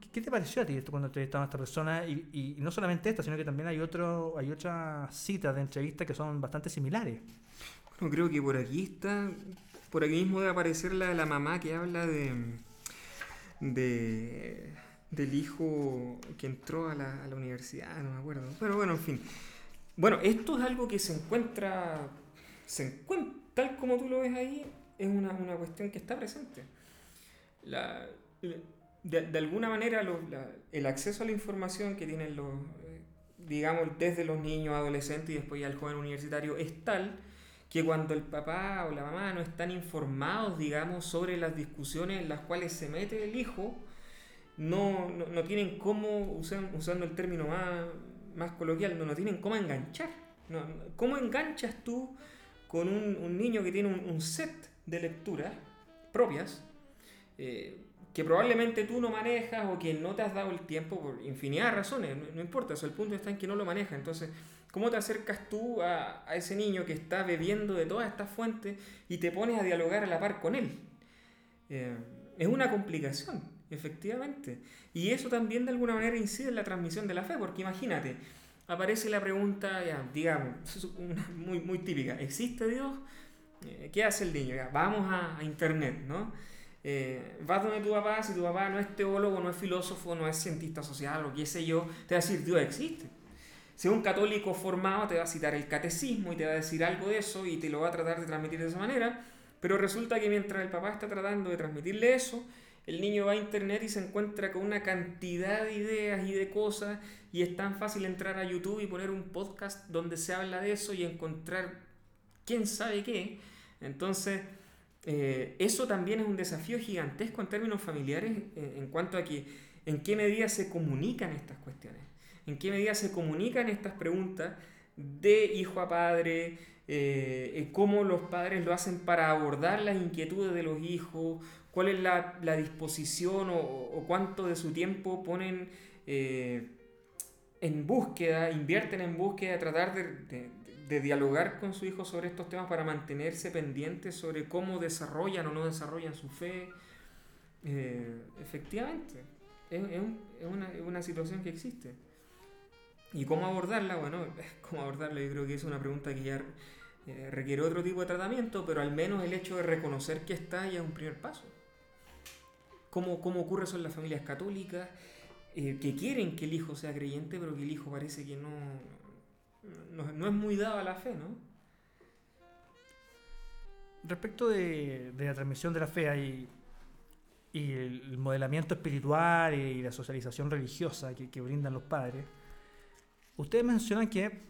¿Qué te pareció a ti esto cuando entrevistaban a esta persona? Y, no solamente esta, sino que también hay, hay otras citas de entrevistas que son bastante similares. Bueno, creo que por aquí está, por aquí mismo debe aparecer la, la mamá que habla de, de del hijo que entró a la, universidad, no me acuerdo. Pero bueno, en fin. Bueno, esto es algo que se encuentra, se encuentra, tal como tú lo ves ahí, es una, una cuestión que está presente. La, de, alguna manera la, el acceso a la información que tienen los, eh, digamos, desde los niños, adolescentes y después ya el joven universitario es tal que cuando el papá o la mamá no están informados, digamos, sobre las discusiones en las cuales se mete el hijo, no, no, no tienen cómo, usan, usando el término más, más coloquial, no, no tienen cómo enganchar. No, ¿Cómo enganchas tú con un, un niño que tiene un, set de lecturas propias eh, que probablemente tú no manejas o que no te has dado el tiempo por infinidad de razones? No, importa, eso, el punto está en que no lo maneja. Entonces, ¿cómo te acercas tú a, a ese niño que está bebiendo de todas estas fuentes y te pones a dialogar a la par con él? Eh, es una complicación. Efectivamente. Y eso también de alguna manera incide en la transmisión de la fe, porque imagínate, aparece la pregunta, ya, digamos, muy, muy típica, ¿existe Dios? Eh, ¿Qué hace el niño? Ya, vamos a, a internet, ¿no? Eh, vas donde tu papá, si tu papá no es teólogo, no es filósofo, no es cientista social o qué sé yo, te va a decir, Dios existe. Si un católico formado te va a citar el catecismo y te va a decir algo de eso y te lo va a tratar de transmitir de esa manera, pero resulta que mientras el papá está tratando de transmitirle eso, el niño va a internet y se encuentra con una cantidad de ideas y de cosas y es tan fácil entrar a YouTube y poner un podcast donde se habla de eso y encontrar quién sabe qué. Entonces, eh, eso también es un desafío gigantesco en términos familiares en, en cuanto a que en qué medida se comunican estas cuestiones, en qué medida se comunican estas preguntas de hijo a padre, eh, cómo los padres lo hacen para abordar las inquietudes de los hijos, cuál es la, la disposición o, o, cuánto de su tiempo ponen eh, en búsqueda, invierten en búsqueda, tratar de, de, de, dialogar con su hijo sobre estos temas para mantenerse pendientes sobre cómo desarrollan o no desarrollan su fe. Eh, efectivamente, es, es, un, es, una, es, una, situación que existe. ¿Y cómo abordarla? Bueno, cómo abordarla yo creo que es una pregunta que ya eh, requiere otro tipo de tratamiento, pero al menos el hecho de reconocer que está ya es un primer paso cómo, cómo ocurre eso en las familias católicas, eh, que quieren que el hijo sea creyente, pero que el hijo parece que no, no, no es muy dado a la fe, ¿no? Respecto de, de la transmisión de la fe y, y el modelamiento espiritual y la socialización religiosa que, que brindan los padres, ustedes mencionan que,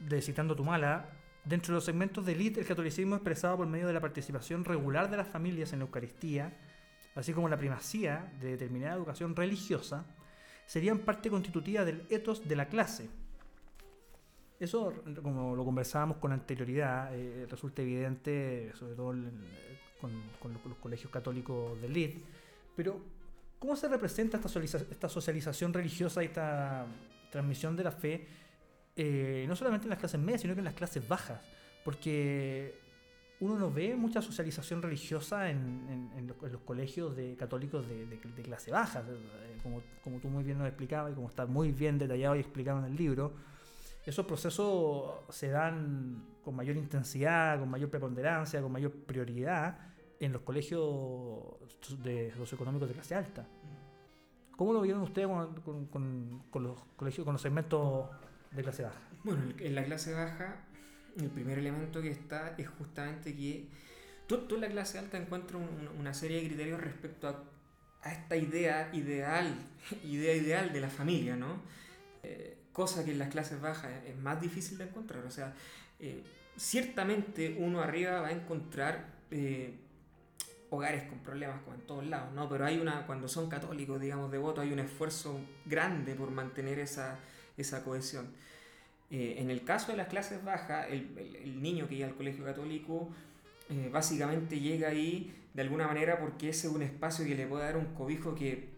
de citando Tumala, dentro de los segmentos de élite el catolicismo expresado por medio de la participación regular de las familias en la Eucaristía, así como la primacía de determinada educación religiosa, serían parte constitutiva del etos de la clase. Eso, como lo conversábamos con anterioridad, eh, resulta evidente, sobre todo con, con, los colegios católicos del LID. Pero, ¿cómo se representa esta, esta socialización religiosa y esta transmisión de la fe, eh, no solamente en las clases medias, sino que en las clases bajas? Porque uno no ve mucha socialización religiosa en, en, en, los, en los, colegios de católicos de, de, de, clase baja, como, como tú muy bien nos explicabas y como está muy bien detallado y explicado en el libro. Esos procesos se dan con mayor intensidad, con mayor preponderancia, con mayor prioridad en los colegios de socioeconómicos de clase alta. ¿Cómo lo vieron ustedes con, los colegios, segmentos de clase baja? Bueno, en la clase baja el primer elemento que está es justamente que Tú, tú en la clase alta encuentras una serie de criterios respecto a, a, esta idea ideal, idea ideal de la familia, ¿no? Eh, cosa que en las clases bajas es más difícil de encontrar. O sea, eh, ciertamente uno arriba va a encontrar eh, hogares con problemas como en todos lados, ¿no? Pero hay una, cuando son católicos, digamos, devotos, hay un esfuerzo grande por mantener esa, esa cohesión. Eh, en el caso de las clases bajas, el, el, niño que llega al colegio católico eh, básicamente llega ahí de alguna manera porque ese es un espacio que le puede dar un cobijo que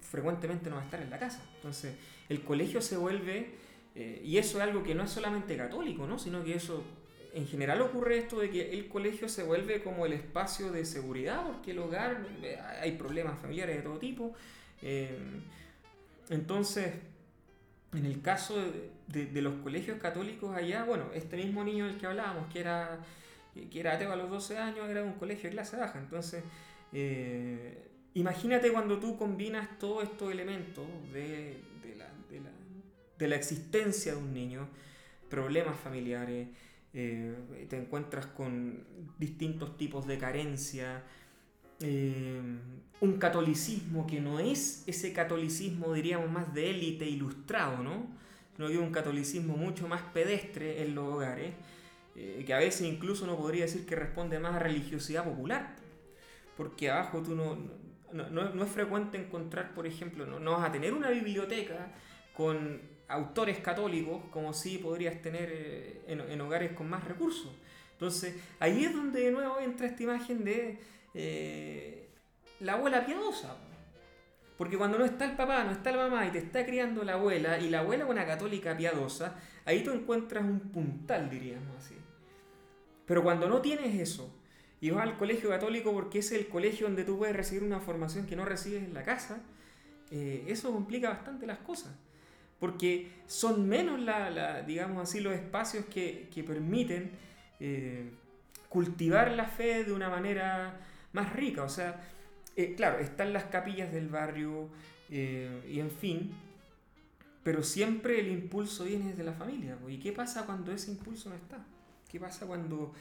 frecuentemente no va a estar en la casa. Entonces, el colegio se vuelve, eh, y eso es algo que no es solamente católico, ¿no? sino que eso en general ocurre esto de que el colegio se vuelve como el espacio de seguridad, porque el hogar hay problemas familiares de todo tipo. entonces, en el caso de, de, los colegios católicos allá, bueno, este mismo niño del que hablábamos, que era, que era ateo a los 12 años, era de un colegio de clase baja. Entonces, eh, imagínate cuando tú combinas todos estos elementos de, de, la, de, la, existencia de un niño, problemas familiares, eh, te encuentras con distintos tipos de carencia, eh, un catolicismo que no es ese catolicismo, diríamos, más de élite ilustrado, ¿no? Sino que un catolicismo mucho más pedestre en los hogares, eh, que a veces incluso no podría decir que responde más a religiosidad popular, porque abajo tú no, no, no, es frecuente encontrar, por ejemplo, no, no vas a tener una biblioteca con autores católicos como si podrías tener eh, en, hogares con más recursos. Entonces, ahí es donde de nuevo entra esta imagen de eh, la abuela piadosa. Porque cuando no está el papá, no está la mamá y te está criando la abuela, y la abuela una católica piadosa, ahí tú encuentras un puntal, diríamos así. Pero cuando no tienes eso, y vas al colegio católico porque es el colegio donde tú puedes recibir una formación que no recibes en la casa, eh, eso complica bastante las cosas. Porque son menos, la, digamos así, los espacios que, permiten eh, cultivar la fe de una manera más rica. O sea, eh, claro, están las capillas del barrio eh, y en fin, pero siempre el impulso viene desde la familia. ¿Y qué pasa cuando ese impulso no está? ¿Qué pasa cuando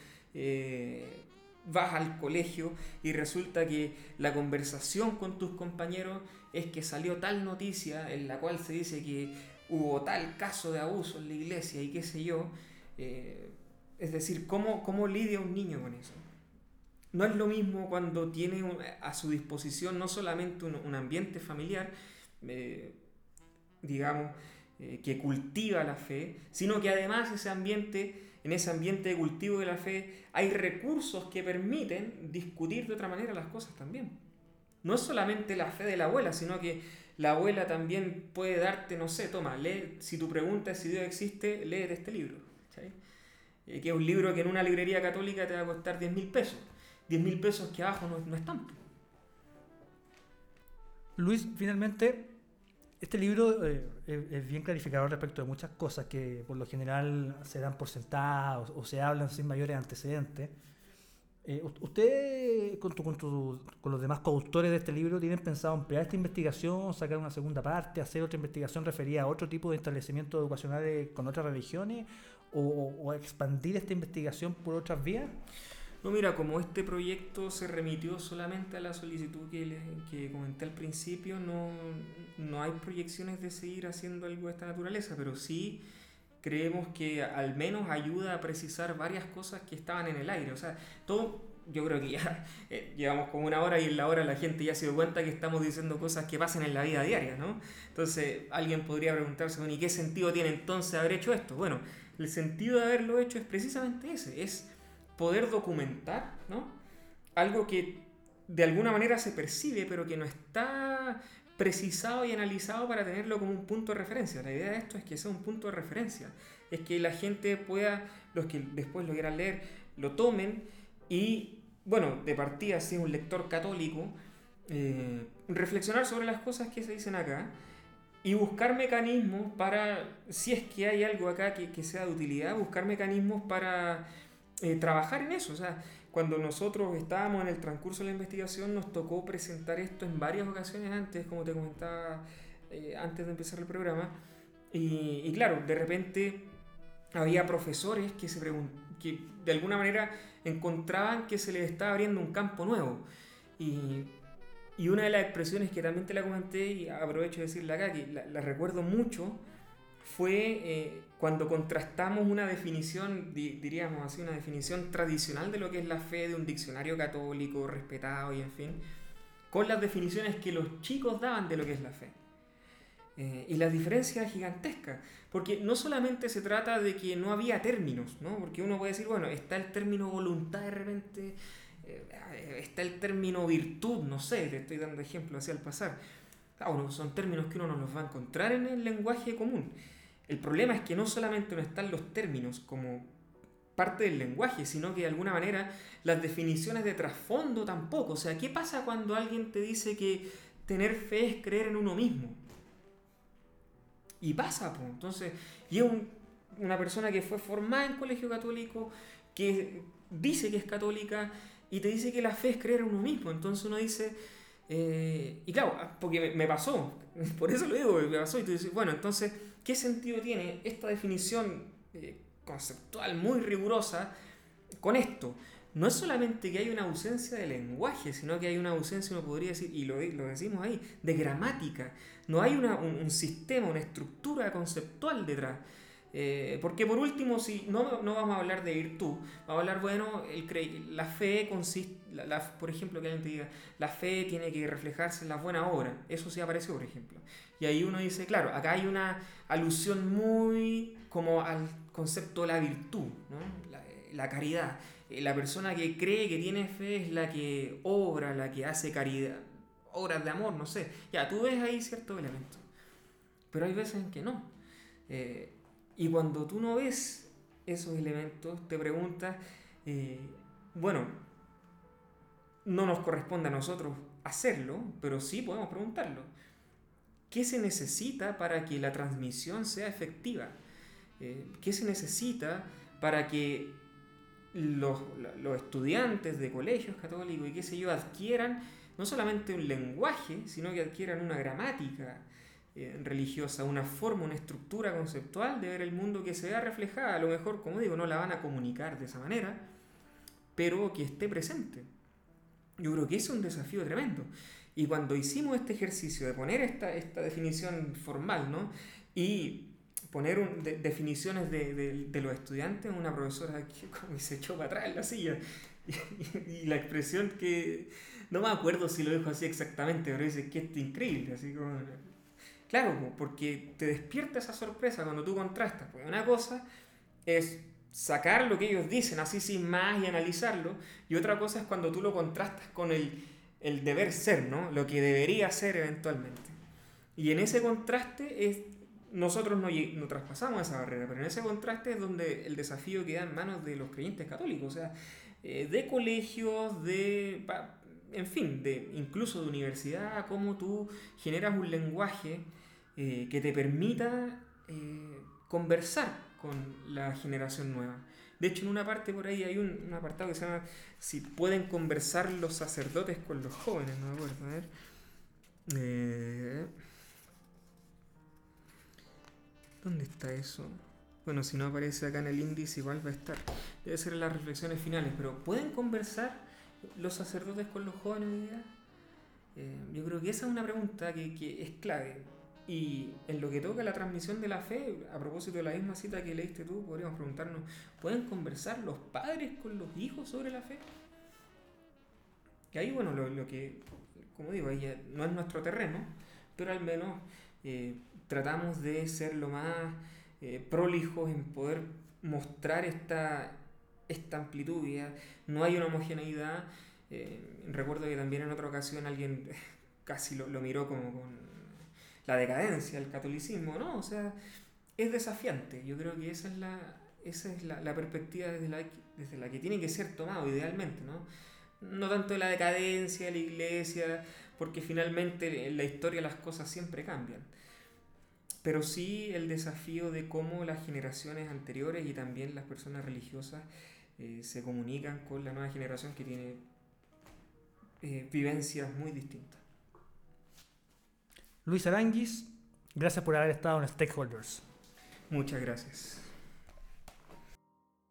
vas al colegio y resulta que la conversación con tus compañeros es que salió tal noticia en la cual se dice que hubo tal caso de abuso en la iglesia y qué sé yo? es decir, ¿cómo, ¿cómo lidia un niño con eso? no es lo mismo cuando tiene a su disposición no solamente un, ambiente familiar, eh, digamos, eh, que cultiva la fe, sino que además ese ambiente, en ese ambiente de cultivo de la fe, hay recursos que permiten discutir de otra manera las cosas también. No es solamente la fe de la abuela, sino que la abuela también puede darte, no sé, toma, lee, si tu pregunta es si Dios existe, léete este libro. Eh, que es un libro que en una librería católica te va a costar 10 mil pesos 10 mil pesos que abajo no, no están. Luis, finalmente, este libro eh, es, bien clarificador respecto de muchas cosas que por lo general se dan por sentadas o, se hablan sin mayores antecedentes. Eh, ¿Usted, con, con, con, los demás coautores de este libro, tienen pensado ampliar esta investigación, sacar una segunda parte, hacer otra investigación referida a otro tipo de establecimientos educacionales con otras religiones o, o expandir esta investigación por otras vías? No, mira, como este proyecto se remitió solamente a la solicitud que, que comenté al principio, no, no hay proyecciones de seguir haciendo algo de esta naturaleza, pero sí creemos que al menos ayuda a precisar varias cosas que estaban en el aire. O sea, todo, yo creo que ya eh, llevamos como una hora y en la hora la gente ya se dio cuenta que estamos diciendo cosas que pasan en la vida diaria, ¿no? Entonces alguien podría preguntarse, bueno, ¿y qué sentido tiene entonces haber hecho esto? Bueno, el sentido de haberlo hecho es precisamente ese, es poder documentar, ¿no? Algo que de alguna manera se percibe, pero que no está precisado y analizado para tenerlo como un punto de referencia. La idea de esto es que sea un punto de referencia, es que la gente pueda, los que después lo quieran leer, lo tomen y, bueno, de partida, si es un lector católico, eh, reflexionar sobre las cosas que se dicen acá y buscar mecanismos para, si es que hay algo acá que, que sea de utilidad, buscar mecanismos para eh, trabajar en eso. O sea, cuando nosotros estábamos en el transcurso de la investigación, nos tocó presentar esto en varias ocasiones antes, como te comentaba eh, antes de empezar el programa. Y, claro, de repente había profesores que, se que de alguna manera encontraban que se les estaba abriendo un campo nuevo. Y, y una de las expresiones que también te la comenté y aprovecho de decirla acá, que la, recuerdo mucho, fue eh, cuando contrastamos una definición, diríamos así, una definición tradicional de lo que es la fe de un diccionario católico respetado y en fin, con las definiciones que los chicos daban de lo que es la fe. Eh, y la diferencia es gigantesca, porque no solamente se trata de que no había términos, ¿no? porque uno puede decir, bueno, está el término voluntad de repente, eh, está el término virtud, no sé, te estoy dando ejemplos así al pasar. Claro, son términos que uno no los va a encontrar en el lenguaje común. El problema es que no solamente no están los términos como parte del lenguaje, sino que de alguna manera las definiciones de trasfondo tampoco. O sea, ¿qué pasa cuando alguien te dice que tener fe es creer en uno mismo? Y pasa, pues. Entonces, y es una persona que fue formada en colegio católico, que dice que es católica y te dice que la fe es creer en uno mismo. Entonces uno dice, eh, y claro, porque me, pasó, por eso lo digo, me pasó, y tú dices, bueno, entonces, ¿qué sentido tiene esta definición eh, conceptual muy rigurosa con esto? No es solamente que hay una ausencia de lenguaje, sino que hay una ausencia, uno podría decir, y lo, decimos ahí, de gramática. No hay una, un, sistema, una estructura conceptual detrás. Eh, porque por último, si no, no, vamos a hablar de virtud, vamos a hablar, bueno, la fe consiste, la, por ejemplo, que alguien diga, la fe tiene que reflejarse en las buenas obras. Eso sí apareció, por ejemplo. Y ahí uno dice, claro, acá hay una alusión muy como al concepto de la virtud, ¿no? la, caridad. Eh, la persona que cree que tiene fe es la que obra, la que hace caridad obras de amor, no sé. Ya, tú ves ahí ciertos elementos. Pero hay veces en que no. Eh, y cuando tú no ves esos elementos, te preguntas, eh, bueno, no nos corresponde a nosotros hacerlo, pero sí podemos preguntarlo. ¿Qué se necesita para que la transmisión sea efectiva? Eh, ¿Qué se necesita para que los, estudiantes de colegios católicos y qué sé yo adquieran no solamente un lenguaje, sino que adquieran una gramática eh, religiosa, una forma, una estructura conceptual de ver el mundo que se vea reflejada. A lo mejor, como digo, no la van a comunicar de esa manera, pero que esté presente. Yo creo que es un desafío tremendo. Y cuando hicimos este ejercicio de poner esta, esta definición formal, ¿no? Y poner definiciones de, de, los estudiantes, una profesora que como se echó para atrás en la silla. y la expresión que, no me acuerdo si lo dijo así exactamente, pero dice que es increíble, así como... Claro, porque te despierta esa sorpresa cuando tú contrastas, porque una cosa es sacar lo que ellos dicen así sin más y analizarlo, y otra cosa es cuando tú lo contrastas con el, el deber ser, ¿no? Lo que debería ser eventualmente. Y en ese contraste es, nosotros no, no, traspasamos esa barrera, pero en ese contraste es donde el desafío queda en manos de los creyentes católicos, o sea, eh, de colegios, de en fin, de, incluso de universidad, cómo tú generas un lenguaje eh, que te permita eh, conversar con la generación nueva. De hecho, en una parte por ahí hay un, apartado que se llama Si pueden conversar los sacerdotes con los jóvenes, no me acuerdo, a ver. Eh, ¿Dónde está eso? Bueno, si no aparece acá en el índice, igual va a estar. Debe ser en las reflexiones finales, pero ¿pueden conversar los sacerdotes con los jóvenes hoy día? Eh, yo creo que esa es una pregunta que, que, es clave. Y en lo que toca la transmisión de la fe, a propósito de la misma cita que leíste tú, podríamos preguntarnos, ¿pueden conversar los padres con los hijos sobre la fe? Que ahí, bueno, lo, lo que, como digo, no es nuestro terreno, pero al menos eh, tratamos de ser lo más eh, prolijos en poder mostrar esta, esta amplitud, no hay una homogeneidad. Eh, recuerdo que también en otra ocasión alguien casi lo, miró como con la decadencia del catolicismo, ¿no? O sea, es desafiante. Yo creo que esa es la, esa es la, perspectiva desde la, desde la que tiene que ser tomado idealmente, ¿no? No tanto de la decadencia de la iglesia, porque finalmente en la historia las cosas siempre cambian pero sí el desafío de cómo las generaciones anteriores y también las personas religiosas eh, se comunican con la nueva generación que tiene eh, vivencias muy distintas. Luis Aranguis, gracias por haber estado en Stakeholders. Muchas gracias.